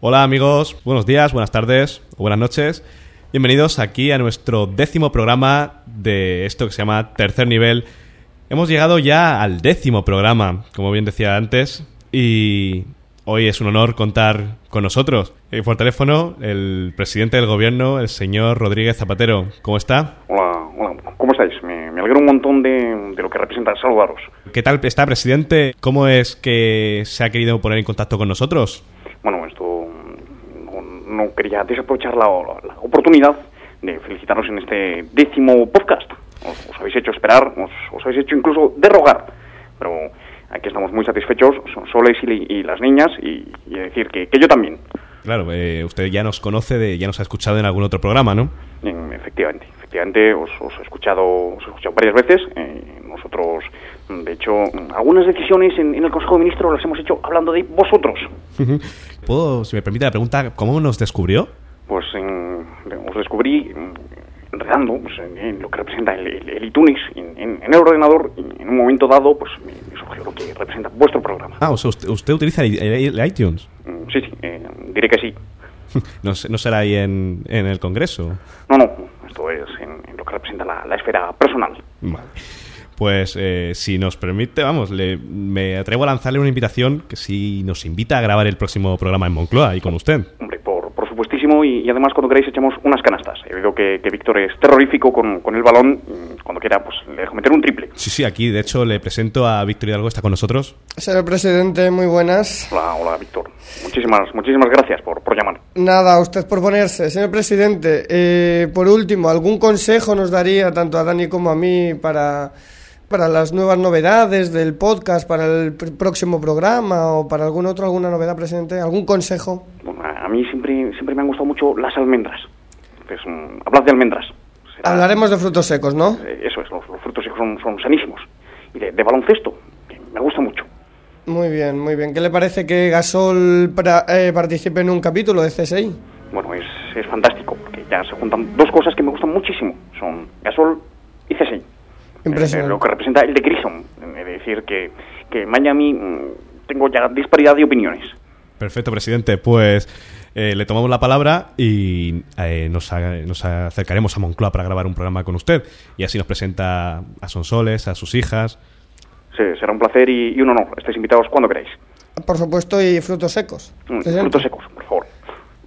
Hola amigos, buenos días, buenas tardes o buenas noches. Bienvenidos aquí a nuestro décimo programa de esto que se llama Tercer Nivel. Hemos llegado ya al décimo programa, como bien decía antes, y hoy es un honor contar con nosotros. Eh, por teléfono, el presidente del gobierno, el señor Rodríguez Zapatero. ¿Cómo está? Hola, hola. ¿Cómo estáis? Me, me alegro un montón de, de lo que representa saludaros. ¿Qué tal está, presidente? ¿Cómo es que se ha querido poner en contacto con nosotros? Bueno, esto no, quería desaprovechar la, la- la oportunidad de felicitaros en este décimo podcast. Os, os habéis hecho esperar, os, os habéis hecho incluso derrogar, pero aquí estamos muy satisfechos, son Soles y, y las niñas, y, y decir que, que yo también. Claro, eh, usted ya nos conoce, de, ya nos ha escuchado en algún otro programa, ¿no? Efectivamente, efectivamente, os, os he escuchado, os he escuchado varias veces. eh, nosotros, mm, de hecho, mm, algunas decisiones en, en el Consejo de Ministros las hemos hecho hablando de vosotros. ¿Puedo, si me permite la pregunta, cómo nos descubrió? Pues en- os descubrí mm, enredando pues, en, en lo que representa el, el- el iTunes en, en- en el ordenador y en un momento dado pues me, surgió lo que representa vuestro programa. Ah, o sea, usted, usted utiliza el, el- iTunes. Sí, sí, eh, diré que sí. No, no será ahí en, el Congreso. No, no, esto es en, en lo que representa la, la esfera personal. Vale. Pues eh, si nos permite, vamos, le, me atrevo a lanzarle una invitación que si nos invita a grabar el próximo programa en Moncloa y con usted. Hombre, por, por supuestísimo, y, y además cuando queráis echamos unas canastas. He oído que, que Víctor es terrorífico con, con el balón, mm, cuando quiera pues le dejo meter un triple. Sí, sí, aquí de hecho le presento a Víctor Hidalgo, está con nosotros. Señor presidente, muy buenas. Hola, hola Víctor. Muchísimas, muchísimas gracias por, por llamar. Nada, a usted por ponerse. Señor presidente, eh, por último, ¿algún consejo nos daría tanto a Dani como a mí para, para las nuevas novedades del podcast, para el pr- próximo programa o para algún otro, alguna novedad, presidente? ¿Algún consejo? Bueno, a mí siempre, siempre me han gustado mucho las almendras. Entonces, hablad de almendras. Será- Hablaremos de frutos secos, ¿no? eh, Eso es, los, los frutos secos son, son sanísimos. Y de, de baloncesto, que me gusta mucho. Muy bien, muy bien. ¿Qué le parece que Gasol pra- eh, participe en un capítulo de CSI? Bueno, es, es fantástico, porque ya se juntan dos cosas que me gustan muchísimo. Son Gasol y CSI. Impresionante. Lo que representa el de Grissom. Es decir, que, que en Miami mm, tengo ya disparidad de opiniones. Perfecto, presidente. Pues eh, le tomamos la palabra y eh, nos, a- nos acercaremos a Moncloa para grabar un programa con usted. Y así nos presenta a Sonsoles, a sus hijas. Sí, será un placer y, y un honor. Estáis invitados cuando queráis. Por supuesto, y frutos secos. Mm. Frutos secos, por favor.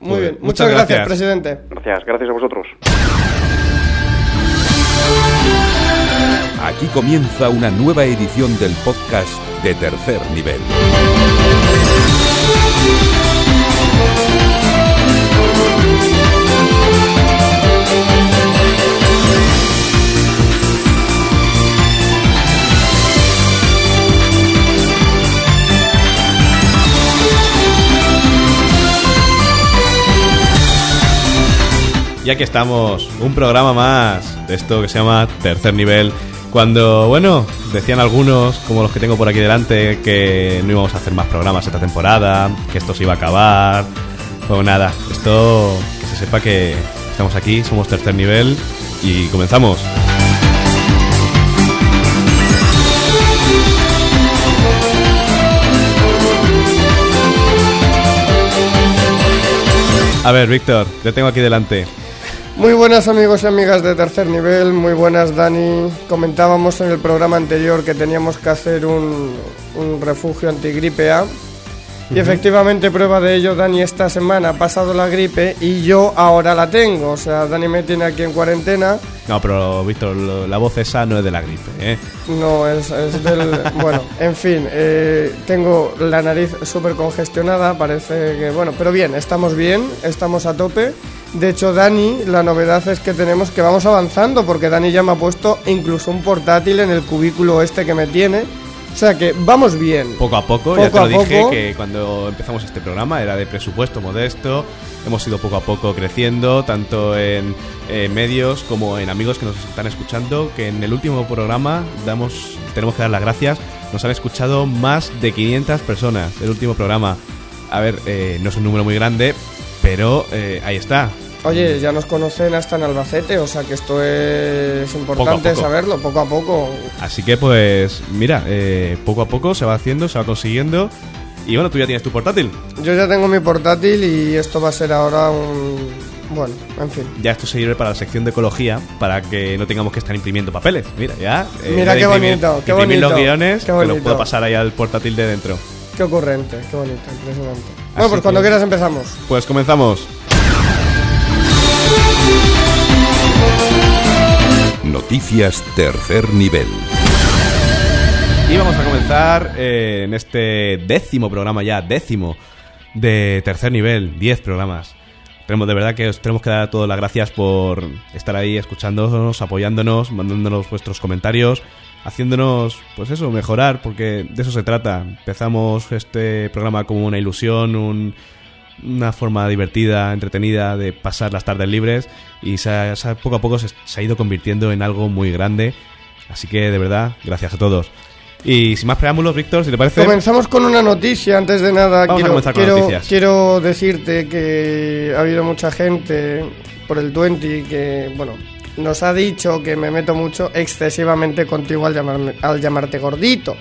Muy Pues, bien. muchas Muchas gracias, gracias. presidente. Gracias, gracias a vosotros. Aquí comienza una nueva edición del podcast de tercer nivel. Y aquí estamos, un programa más de esto que se llama Tercer Nivel. Cuando, bueno, decían algunos, como los que tengo por aquí delante, que no íbamos a hacer más programas esta temporada, que esto se iba a acabar. Pues nada, esto que se sepa que estamos aquí, somos Tercer Nivel y comenzamos. A ver, Víctor, te tengo aquí delante. Muy buenas amigos y amigas de tercer nivel, muy buenas Dani. Comentábamos en el programa anterior que teníamos que hacer un, refugio antigripe A. Y efectivamente prueba de ello, Dani esta semana ha pasado la gripe y yo ahora la tengo. O sea, Dani me tiene aquí en cuarentena. No, pero Víctor, la voz esa no es de la gripe, ¿eh? No, es, es del... bueno, en fin, eh, tengo la nariz súper congestionada, parece que... Bueno, pero bien, estamos bien, estamos a tope. De hecho, Dani, la novedad es que tenemos que vamos avanzando, porque Dani ya me ha puesto incluso un portátil en el cubículo este que me tiene. O sea que vamos bien. Poco a poco, ya te Poco lo dije poco. que cuando empezamos este programa era de presupuesto modesto, hemos ido poco a poco creciendo, tanto en eh, medios como en amigos que nos están escuchando, que en el último programa damos, tenemos que dar las gracias, nos han escuchado más de 500 personas, el último programa. A ver, eh, no es un número muy grande, pero eh, ahí está. Oye, ya nos conocen hasta en Albacete, o sea que esto es importante poco. saberlo, poco a poco. Así que pues, mira, eh, poco a poco se va haciendo, se va consiguiendo Y bueno, tú ya tienes tu portátil. Yo ya tengo mi portátil y esto va a ser ahora un... Bueno, en fin. Ya esto sirve para la sección de ecología, para que no tengamos que estar imprimiendo papeles. Mira, ya. eh, Mira qué imprimir- bonito, qué imprimir los bonito, guiones, qué que los bonito. puedo pasar ahí al portátil de dentro. Qué ocurrente, qué bonito, impresionante. Así Bueno, pues cuando que- quieras empezamos. Pues comenzamos. Noticias tercer nivel. Y vamos a comenzar eh, en este décimo programa ya, décimo de tercer nivel, 10 programas. Tenemos de verdad que os tenemos que dar todas las gracias por estar ahí escuchándonos, apoyándonos, mandándonos vuestros comentarios, haciéndonos, pues eso, mejorar, porque de eso se trata. Empezamos este programa como una ilusión, un- una forma divertida, entretenida de pasar las tardes libres y se ha- se ha- poco a poco se, se ha ido convirtiendo en algo muy grande. Así que de verdad, gracias a todos. Y sin más preámbulos, Víctor, si te parece... Comenzamos con una noticia, antes de nada. Vamos a quiero, comenzar con quiero, noticias. quiero decirte que ha habido mucha gente por el 20 que, bueno, nos ha dicho que me meto mucho excesivamente contigo al, llamarme, al llamarte gordito.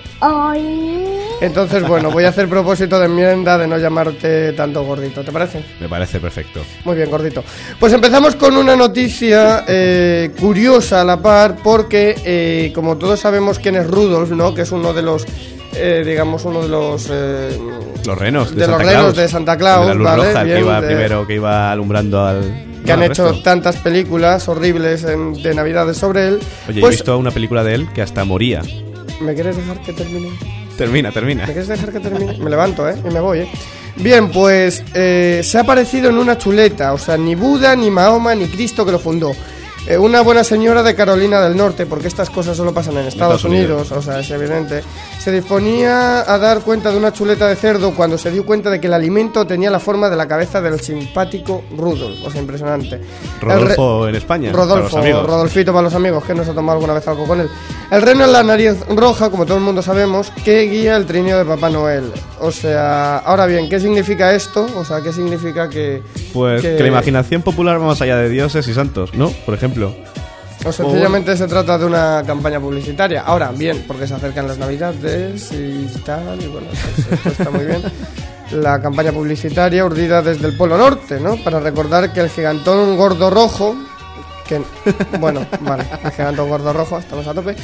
Entonces, bueno, voy a hacer propósito de enmienda de no llamarte tanto gordito, ¿te parece? Me parece perfecto. Muy bien, gordito. Pues empezamos con una noticia eh, curiosa a la par, porque eh, como todos sabemos quién es Rudolf, ¿no? Que es uno de los, eh, digamos, uno de los... eh, Los renos de, De los Santa renos Claus. de Santa Claus, De la luz ¿vale? roja, que iba de- primero, que iba alumbrando al... que han hecho resto. tantas películas horribles en- de Navidades sobre él. Oye, he pues, visto una película de él que hasta moría. ¿Me quieres dejar que termine? Termina, termina. ¿Me quieres dejar que termine? Me levanto, ¿eh? Y me voy, ¿eh? Bien, pues eh, se ha aparecido en una chuleta, o sea, ni Buda, ni Mahoma, ni Cristo que lo fundó. Eh, una buena señora de Carolina del Norte, porque estas cosas solo pasan en Estados, Estados Unidos. Unidos, o sea, es evidente. Se disponía a dar cuenta de una chuleta de cerdo cuando se dio cuenta de que el alimento tenía la forma de la cabeza del simpático Rudolf, o sea, impresionante. Rodolfo en España. para Rodolfo, los amigos. Rodolfito para los amigos, que nos ha tomado alguna vez algo con él. El reno es la nariz roja, como todo el mundo sabemos, que guía el trineo de Papá Noel. O sea, ahora bien, ¿qué significa esto? O sea, ¿qué significa que... Pues que... la imaginación popular va más allá de dioses y santos, ¿no? Por ejemplo. O sencillamente se trata de una campaña publicitaria. Ahora, bien, porque se acercan las navidades y tal, y bueno, pues esto está muy bien. La campaña publicitaria urdida desde el Polo Norte, ¿no? Para recordar que el gigantón gordo rojo, que, bueno, vale, el gigantón gordo rojo, estamos a tope,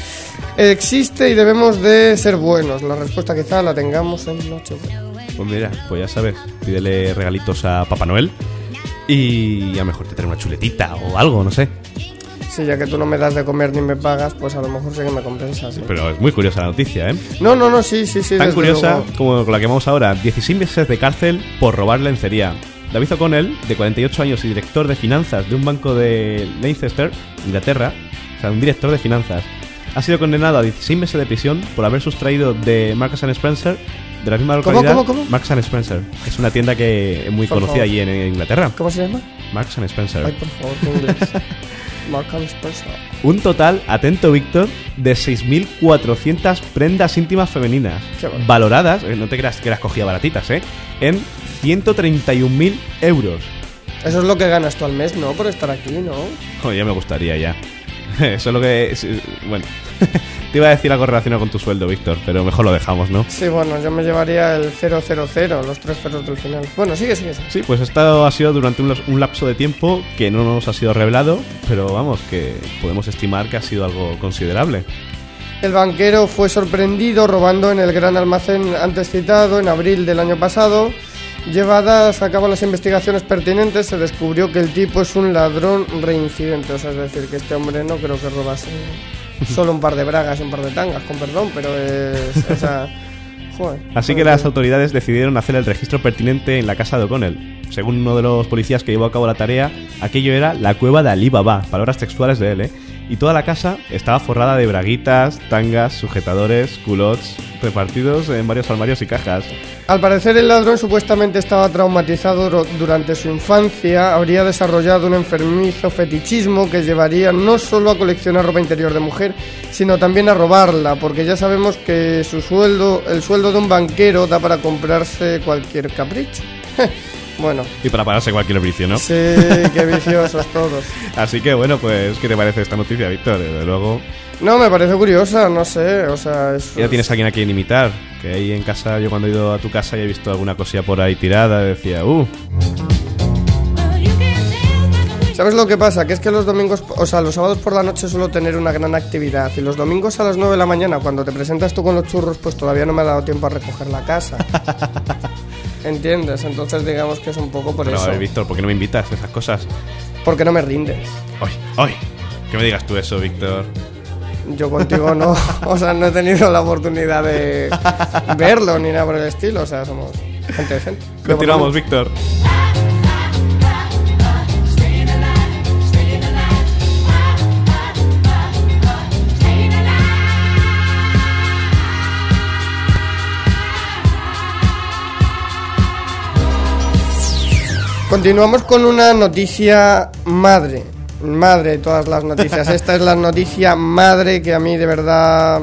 existe y debemos de ser buenos. La respuesta quizá la tengamos en Nochebuena. Pues mira, pues ya sabes, pídele regalitos a Papá Noel y a lo mejor te trae una chuletita o algo, no sé. Sí, ya que tú no me das de comer ni me pagas, pues a lo mejor sí que me compensas. ¿no? Pero es muy curiosa la noticia, ¿eh? No, no, no, sí, sí, sí. Tan curiosa luego. como con la que vamos ahora. 16 meses de cárcel por robar lencería. David O'Connell, de 48 años y director de finanzas de un banco de Leicester, Inglaterra, o sea, un director de finanzas, ha sido condenado a 16 meses de prisión por haber sustraído de and Spencer, de la misma ¿Cómo, localidad, cómo, cómo? Marks and Spencer. Es una tienda que es muy Por conocida favor. allí en Inglaterra. ¿Cómo se llama? Marks and Spencer. Ay, por favor, qué inglés. Mark and Spencer. Un total, atento Víctor, de 6.400 prendas íntimas femeninas, Qué bueno. valoradas, eh, no te creas que las cogía baratitas, ¿eh? En 131.000 euros. Eso es lo que ganas tú al mes, ¿no? Por estar aquí, ¿no? Joder, ya me gustaría ya. Eso es lo que... es- bueno, te iba a decir algo relacionado con tu sueldo, Víctor, pero mejor lo dejamos, ¿no? Sí, bueno, yo me llevaría el 000, los tres ceros del final. Bueno, sigue, sigue, sigue. Sí, pues esto ha sido durante un, un lapso de tiempo que no nos ha sido revelado, pero vamos, que podemos estimar que ha sido algo considerable. El banquero fue sorprendido robando en el gran almacén antes citado en abril del año pasado. Llevadas a cabo las investigaciones pertinentes, se descubrió que el tipo es un ladrón reincidente. O sea, es decir, que este hombre no creo que robase solo un par de bragas y un par de tangas, con perdón, pero es. O sea. Joder. Así que las autoridades decidieron hacer el registro pertinente en la casa de O'Connell. Según uno de los policías que llevó a cabo la tarea, aquello era la cueva de Ali Baba, palabras textuales de él, ¿eh? Y toda la casa estaba forrada de braguitas, tangas, sujetadores, culottes, repartidos en varios armarios y cajas. Al parecer el ladrón supuestamente estaba traumatizado durante su infancia, habría desarrollado un enfermizo fetichismo que llevaría no solo a coleccionar ropa interior de mujer, sino también a robarla, porque ya sabemos que su sueldo, el sueldo de un banquero da para comprarse cualquier capricho. bueno, Y para pararse cualquier vicio, ¿no? sí, qué viciosos todos. Así que bueno, pues, ¿qué te parece esta noticia, Víctor? Desde luego, No, me parece curiosa, no sé, o sea, es... Ya tienes a alguien a quien imitar. Que ahí en casa, yo cuando he ido a tu casa y he visto alguna cosilla por ahí tirada, decía, uh, ¿Sabes lo que pasa? Que es que los domingos, o sea, los sábados por la noche suelo tener una gran actividad y los domingos a las 9 de la mañana, cuando te presentas tú con los churros, pues todavía no me ha dado tiempo a recoger la casa. ¿Entiendes? Entonces digamos que es un poco por pero a eso. ver, Víctor, ¿por qué no me invitas a esas cosas? Porque no me rindes. ¡Ay, ay! Que me digas tú eso, Víctor. Yo contigo no, o sea, no he tenido la oportunidad de verlo ni nada por el estilo, o sea, somos gente decente. Continuamos, Víctor. Continuamos con una noticia madre. Madre de todas las noticias. Esta es la noticia madre que a mí de verdad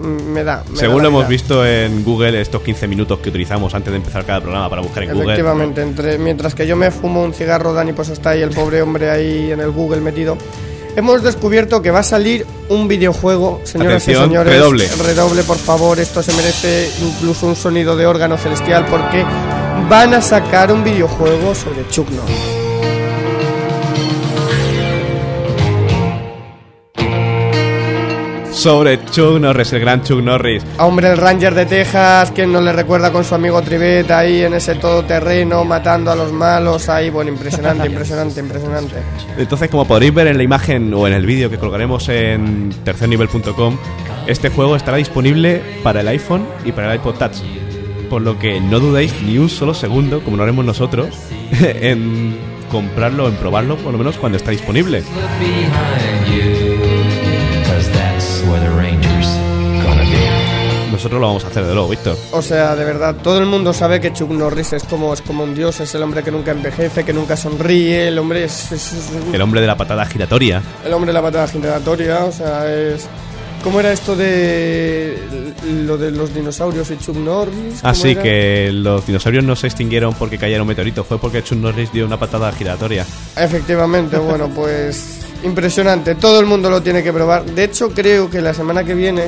me da. me Según lo hemos visto en Google, estos 15 minutos que utilizamos antes de empezar cada programa para buscar en Google. Efectivamente, entre, mientras que yo me fumo un cigarro, Dani pues está ahí el pobre hombre ahí en el Google metido. Hemos descubierto que va a salir un videojuego, señoras Atención, y señores. redoble. Redoble, por favor. Esto se merece incluso un sonido de órgano celestial porque van a sacar un videojuego sobre Chuck Norris. Sobre Chuck Norris, el gran Chuck Norris. Hombre, el Ranger de Texas, que no le recuerda con su amigo Trivet ahí en ese todoterreno, matando a los malos ahí. Bueno, impresionante, impresionante, impresionante. Entonces, como podréis ver en la imagen o en el vídeo que colgaremos en tercernivel.com, este juego estará disponible para el iPhone y para el iPod Touch. Por lo que no dudéis ni un solo segundo, como lo haremos nosotros, en comprarlo, en probarlo, por lo menos cuando está disponible. Nosotros lo vamos a hacer de luego, Víctor. O sea, de verdad, todo el mundo sabe que Chuck Norris es como, es como un dios, es el hombre que nunca envejece, que nunca sonríe, el hombre es, es- es El hombre de la patada giratoria. el hombre de la patada giratoria, o sea, es... ¿Cómo era esto de lo de los dinosaurios y Chuck Norris? ¿Cómo Así era? que los dinosaurios no se extinguieron porque cayera un meteorito, fue porque Chuck Norris dio una patada giratoria. Efectivamente, bueno, pues impresionante. Todo el mundo lo tiene que probar. De hecho, creo que la semana que viene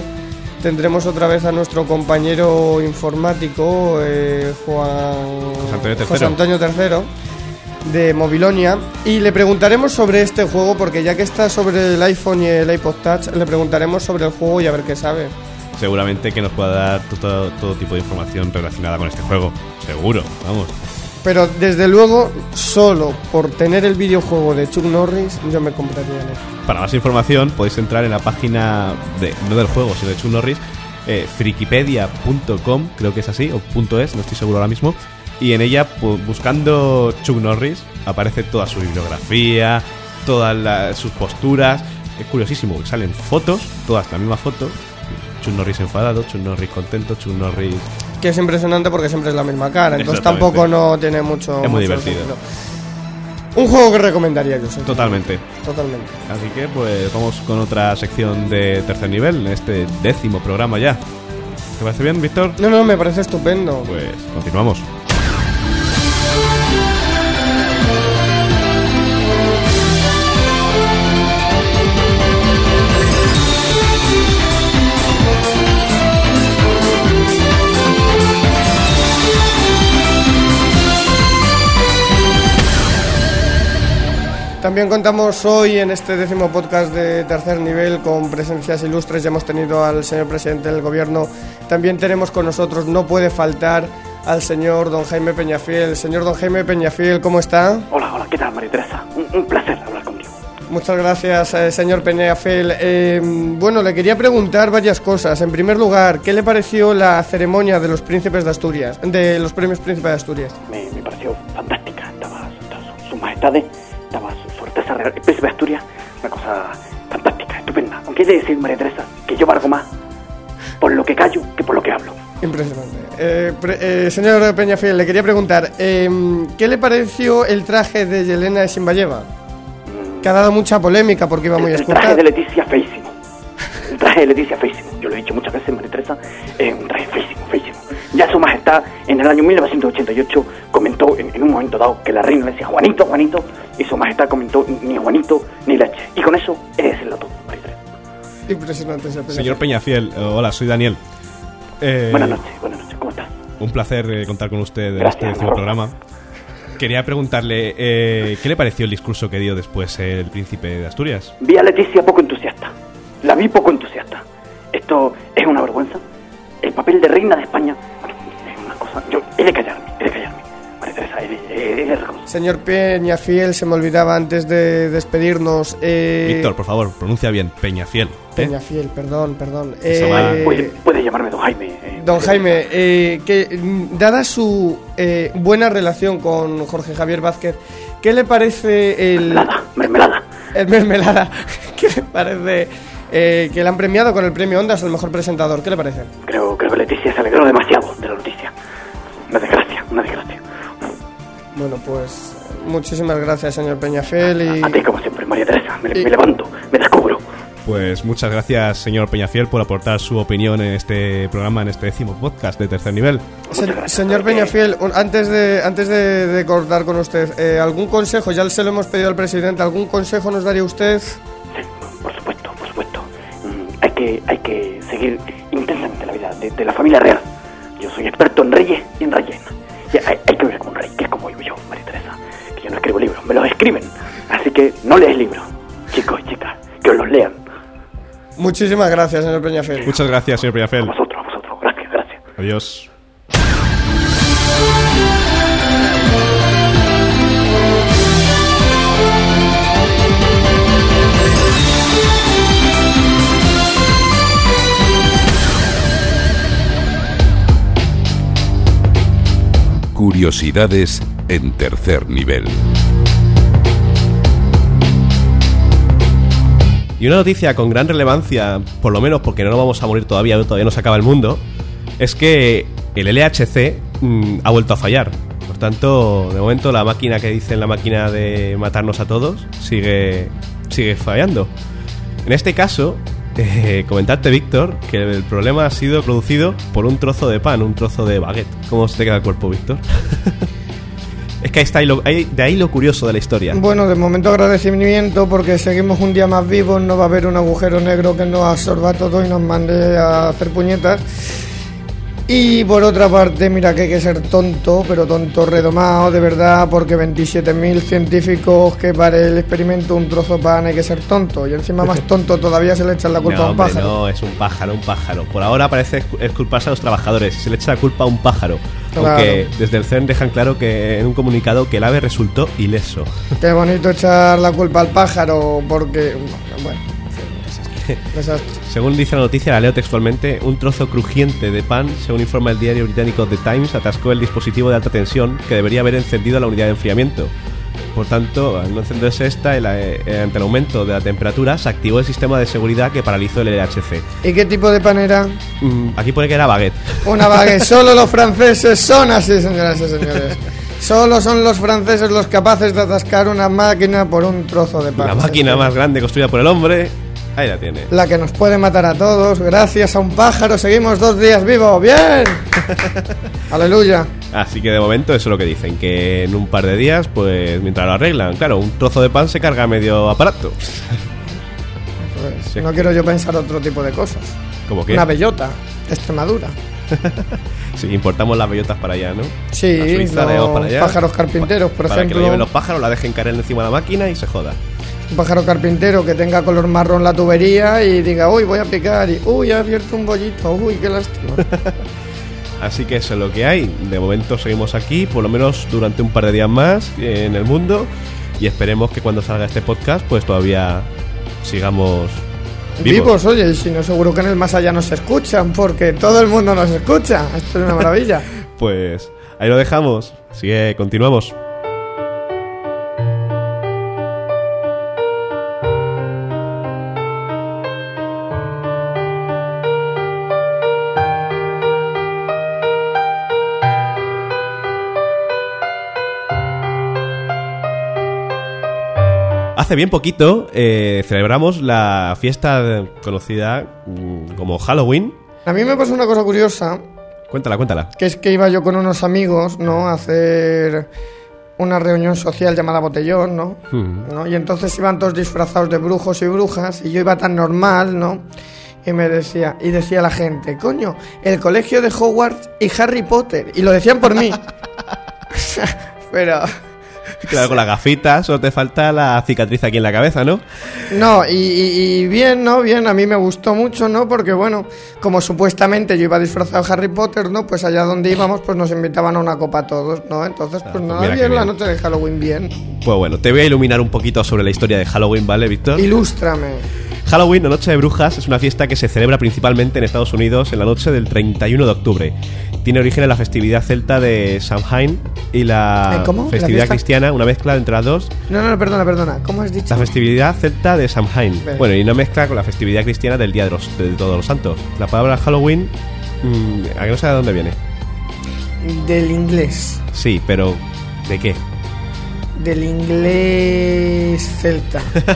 tendremos otra vez a nuestro compañero informático, eh, Juan José Antonio III. José Antonio III, de Mobilonia, y le preguntaremos sobre este juego, porque ya que está sobre el iPhone y el iPod Touch, le preguntaremos sobre el juego y a ver qué sabe. Seguramente que nos pueda dar todo, todo tipo de información relacionada con este juego. Seguro, vamos. Pero desde luego, solo por tener el videojuego de Chuck Norris, yo me compraría Para más información podéis entrar en la página de, no del juego, sino de Chuck Norris, eh, frikipedia.com, creo que es así, o .es, no estoy seguro ahora mismo. Y en ella, buscando Chuck Norris, aparece toda su bibliografía, todas la- sus posturas. Es curiosísimo, porque salen fotos, todas la misma foto. Chuck Norris enfadado, Chuck Norris contento, Chuck Norris... que es impresionante porque siempre es la misma cara, entonces tampoco no tiene mucho. Es muy mucho divertido. sentido. Un juego que recomendaría yo, sí. Totalmente. Totalmente. Así que pues vamos con otra sección de tercer nivel, en este décimo programa ya. ¿Te parece bien, Víctor? No, no, me parece estupendo. Pues continuamos. También contamos hoy en este décimo podcast de tercer nivel con presencias ilustres. Ya hemos tenido al señor presidente del gobierno. También tenemos con nosotros, no puede faltar, al señor don Jaime Peñafiel. Señor don Jaime Peñafiel, ¿cómo está? Hola, hola, ¿qué tal, María Teresa? Un, un placer hablar contigo. Muchas gracias, eh, señor Peñafiel. Eh, bueno, le quería preguntar varias cosas. En primer lugar, ¿qué le pareció la ceremonia de los príncipes de Asturias, de los premios Príncipe de Asturias? Me, me pareció fantástica. Estaba, estaba su, su majestad, Alteza Real, el príncipe de Asturias, una cosa fantástica, estupenda. Aunque de decir, María Teresa, que yo valgo más por lo que callo que por lo que hablo. Impresionante. Eh, pre- eh, señor Peñafiel, le quería preguntar, eh, ¿qué le pareció el traje de Yelena Simbayeva? Que ha dado mucha polémica porque iba muy el, el traje escuchado. de Leticia feísimo. El traje de Leticia feísimo. Yo lo he dicho muchas veces, María Teresa, es un traje. Ya su majestad en el año 1988 comentó en, en un momento dado que la reina le decía Juanito, Juanito, y su majestad comentó ni Juanito ni leche. Y con eso he de decirlo todo, María Teresa. Impresionante ese Peñafiel. Señor Peñafiel, eh, hola, soy Daniel. Eh, Buenas noches, buenas noches, ¿cómo estás? Un placer eh, contar con usted en Gracias, este décimo programa. Quería preguntarle, eh, ¿qué le pareció el discurso que dio después el príncipe de Asturias? Vi a Leticia poco entusiasta. La vi poco entusiasta. Esto es una vergüenza. El papel de reina de España Señor Peñafiel, se me olvidaba antes de despedirnos. Eh, Víctor, por favor, pronuncia bien, Peñafiel. ¿eh? Peñafiel, perdón, perdón. Eh. Puede, puede llamarme don Jaime. eh, Don Jaime, eh, que mm, dada su eh, buena relación con Jorge Javier Vázquez, ¿qué le parece el, Mermelada, mermelada. el mermelada? ¿Qué le parece eh, que le han premiado con el premio Ondas al mejor presentador? ¿Qué le parece? Creo, creo que Leticia se alegró demasiado de la noticia. Una desgracia, una desgracia. Bueno, pues muchísimas gracias, señor Peñafiel. Y... A ti, como siempre, María Teresa. Me, Y- me levanto, me descubro. Pues muchas gracias, señor Peñafiel, por aportar su opinión en este programa, en este décimo podcast de tercer nivel. Se- Muchas gracias, señor porque- Peñafiel, antes de antes de, de cortar con usted, eh, ¿algún consejo? Ya se lo hemos pedido al presidente. ¿Algún consejo nos daría usted? Sí, por supuesto, por supuesto. Mm, hay, que, hay que seguir intensamente la vida de, de la familia real. Yo soy experto en reyes y en reyes. Hay, hay que ver como un rey, que es como vivo yo, María Teresa. Que yo no escribo libros, me los escriben. Así que no lees libros, chicos y chicas, que os los lean. Muchísimas gracias, señor Peñafiel. Muchas gracias, señor A Peñafiel. vosotros, a vosotros. Gracias, gracias. Adiós. Curiosidades en tercer nivel. Y una noticia con gran relevancia, por lo menos porque no nos vamos a morir todavía, todavía no se acaba el mundo, es que el LHC mm, ha vuelto a fallar. Por tanto, de momento la máquina que dicen la máquina de matarnos a todos sigue, sigue fallando. En este caso, eh, comentarte, Víctor, que el problema ha sido producido por un trozo de pan, un trozo de baguette. ¿Cómo se te queda el cuerpo, Víctor? es que ahí está, ahí lo- ahí- de ahí lo curioso de la historia. Bueno, de momento agradecimiento porque seguimos un día más vivos, no va a haber un agujero negro que nos absorba todo y nos mande a hacer puñetas. Y por otra parte, mira que hay que ser tonto, pero tonto redomado, de verdad, porque 27.000 científicos que para el experimento un trozo de pan hay que ser tonto. Y encima más tonto todavía se le echan la culpa no, a un hombre, pájaro. no, es un pájaro, un pájaro. Por ahora parece culparse a los trabajadores. Se le echa la culpa a un pájaro. Claro. Aunque desde el CERN dejan claro que en un comunicado que el ave resultó ileso. Qué bonito echar la culpa al pájaro, porque... Bueno, desastre. Según dice la noticia, la leo textualmente, un trozo crujiente de pan, según informa el diario británico The Times, atascó el dispositivo de alta tensión que debería haber encendido la unidad de enfriamiento. Por tanto, al no encenderse esta, el, eh, ante el aumento de la temperatura, se activó el sistema de seguridad que paralizó el LHC. ¿Y qué tipo de pan era? Mm, aquí pone que era baguette. Una baguette. Solo los franceses son así, señoras y señores. Solo son los franceses los capaces de atascar una máquina por un trozo de pan. La máquina más grande construida por el hombre, ahí la tiene. La que nos puede matar a todos. Gracias a un pájaro seguimos dos días vivos. ¡Bien! Aleluya. Así que de momento eso es lo que dicen, que en un par de días, pues mientras lo arreglan, claro, un trozo de pan se carga medio aparato. Pues, Sí. No quiero yo pensar otro tipo de cosas. Como que Una bellota de Extremadura. si importamos las bellotas para allá, ¿no? Sí, Suiza, los llevamos para allá. pájaros carpinteros, por para que lo ejemplo. lleven los pájaros, la dejen caer encima de la máquina y se joda. Un pájaro carpintero que tenga color marrón la tubería y diga, uy, voy a picar y, uy, he abierto un bollito, uy, qué lástima. Así que eso es lo que hay. De momento seguimos aquí, por lo menos durante un par de días más eh, en el mundo. Y esperemos que cuando salga este podcast, pues todavía sigamos vivos. Vivos, oye, si no, seguro que en el más allá nos escuchan, porque todo el mundo nos escucha. Esto es una maravilla. Pues ahí lo dejamos. Así que continuamos. Hace bien poquito eh, celebramos la fiesta conocida mm, como Halloween. A mí me pasó una cosa curiosa, Cuéntala, cuéntala. que es que iba yo con unos amigos, ¿no? A hacer una reunión social llamada Botellón, ¿no? ¿no? Y entonces iban todos disfrazados de brujos y brujas y yo iba tan normal, ¿no? Y me decía, y decía la gente, coño, el colegio de Hogwarts y Harry Potter. Y lo decían por mí. Pero... Claro, con las gafitas, solo te falta la cicatriz aquí en la cabeza, ¿no? No, y, bien, ¿no? Bien, a mí me gustó mucho, ¿no? Porque, bueno, como supuestamente yo iba disfrazado de Harry Potter, ¿no? Pues allá donde íbamos, pues nos invitaban a una copa todos, ¿no? Entonces, pues pues nada, bien, la noche de Halloween, bien. Pues bueno, te voy a iluminar un poquito sobre la historia de Halloween, ¿vale, Víctor? Ilústrame. Halloween o Noche de Brujas es una fiesta que se celebra principalmente en Estados Unidos en la noche del 31 de octubre. Tiene origen en la festividad celta de Samhain y la ¿Eh, cómo? ¿La festividad fiesta? cristiana, una mezcla entre las dos. No, no, perdona, perdona. ¿Cómo has dicho? La festividad celta de Samhain. Ve. Bueno, y una mezcla con la festividad cristiana del Día de, los, de Todos los Santos. La palabra Halloween, mm, ¿a que no sé de dónde viene? Del inglés. Sí, pero ¿de qué? Del inglés celta.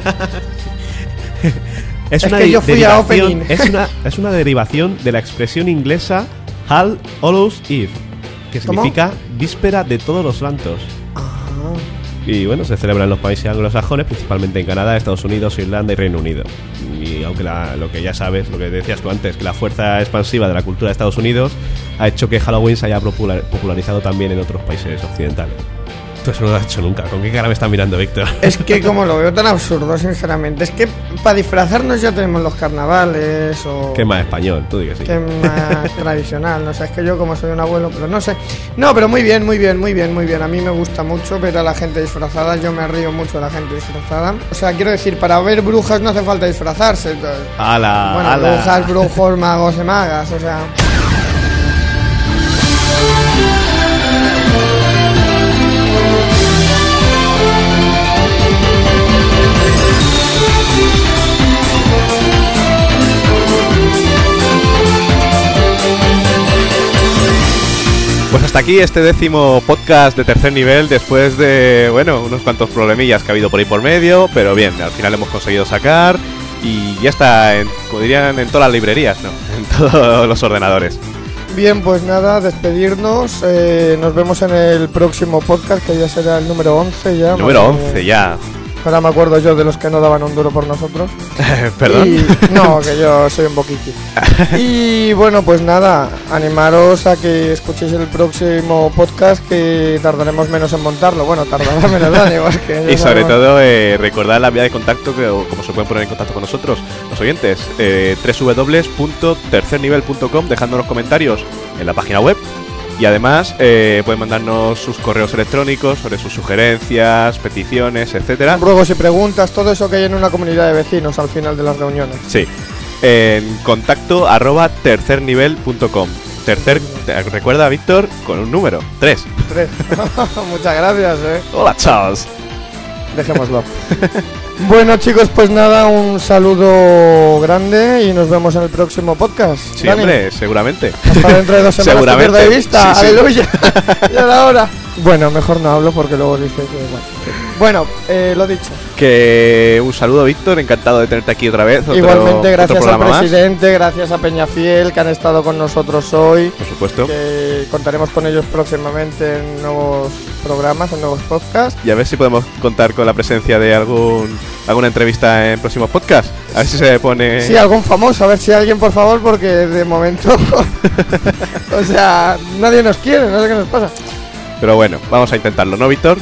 Es una que de- yo fui a derivación- opening. Es una, es una derivación de la expresión inglesa All Hallows Eve, que ¿Cómo? significa víspera de todos los santos. Ah, Y bueno, se celebra en los países anglosajones, principalmente en Canadá, Estados Unidos, Irlanda y Reino Unido. Y aunque la- lo que ya sabes, lo que decías tú antes, que la fuerza expansiva de la cultura de Estados Unidos ha hecho que Halloween se haya popular- popularizado también en otros países occidentales. Tú eso no lo has hecho nunca. ¿Con qué cara me estás mirando, Víctor? Es que como lo veo tan absurdo, sinceramente. Es que para disfrazarnos ya tenemos los carnavales o... Qué más español, tú digas sí. que más tradicional, no sé, es que yo como soy un abuelo, pero no sé. No, pero muy bien, muy bien, muy bien, muy bien. A mí me gusta mucho ver a la gente disfrazada, yo me río mucho de la gente disfrazada. O sea, quiero decir, para ver brujas no hace falta disfrazarse. entonces- ¡Hala! bueno, hala! brujas, brujos, magos y magas, o sea... hasta aquí este décimo podcast de tercer nivel después de, bueno, unos cuantos problemillas que ha habido por ahí por medio, pero bien, al final hemos conseguido sacar y ya está, en, como dirían, en todas las librerías, ¿no? En todos los ordenadores. Bien, pues nada, despedirnos. eh, nos vemos en el próximo podcast, que ya será el número 11 ya. Número madre mía. 11 ya. Ahora me acuerdo yo de los que no daban un duro por nosotros. Perdón. Y- no, que yo soy un boquiqui. Y bueno, pues nada, animaros a que escuchéis el próximo podcast que tardaremos menos en montarlo. Bueno, tardará menos ya Y sobre sabemos- todo, eh, recordad la vía de contacto, que, o cómo se pueden poner en contacto con nosotros, los oyentes, eh, www.tercernivel.com, dejándonos comentarios en la página web. Y además, eh, pueden mandarnos sus correos electrónicos sobre sus sugerencias, peticiones, etcétera. Ruegos y preguntas, todo eso que hay en una comunidad de vecinos al final de las reuniones. Sí. En contacto arroba tercernivel.com. Tercer, te- recuerda, Víctor, con un número, 3. Tres. Muchas gracias, eh. Hola, Charles. Dejémoslo. bueno, chicos, pues nada, un saludo grande y nos vemos en el próximo podcast. Sí, Dani, hombre, seguramente. Hasta dentro de dos semanas te Seguramente. de vista. Sí, sí. Aleluya. y ahora. Bueno, mejor no hablo porque luego dice que. Bueno, bueno eh, lo dicho. Que un saludo, Víctor. Encantado de tenerte aquí otra vez. otro- Igualmente, gracias al más. presidente, gracias a Peñafiel que han estado con nosotros hoy. Por supuesto. Que contaremos con ellos próximamente en nuevos programas, en nuevos podcasts. Y a ver si podemos contar con la presencia de algún alguna entrevista en próximos podcasts. A ver si se pone. Sí, algún famoso, a ver si alguien, por favor, porque de momento. o sea, nadie nos quiere, no sé qué nos pasa. Pero bueno, vamos a intentarlo, ¿no, Víctor?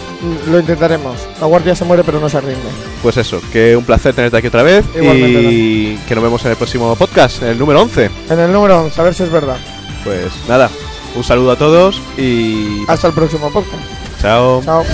Lo intentaremos. La guardia se muere, pero no se rinde. Pues eso, que un placer tenerte aquí otra vez. Igualmente, y que nos vemos en el próximo podcast, en el número 11. En el número 11, a ver si es verdad. Pues nada, un saludo a todos y. Hasta el próximo podcast. Chao. Chao.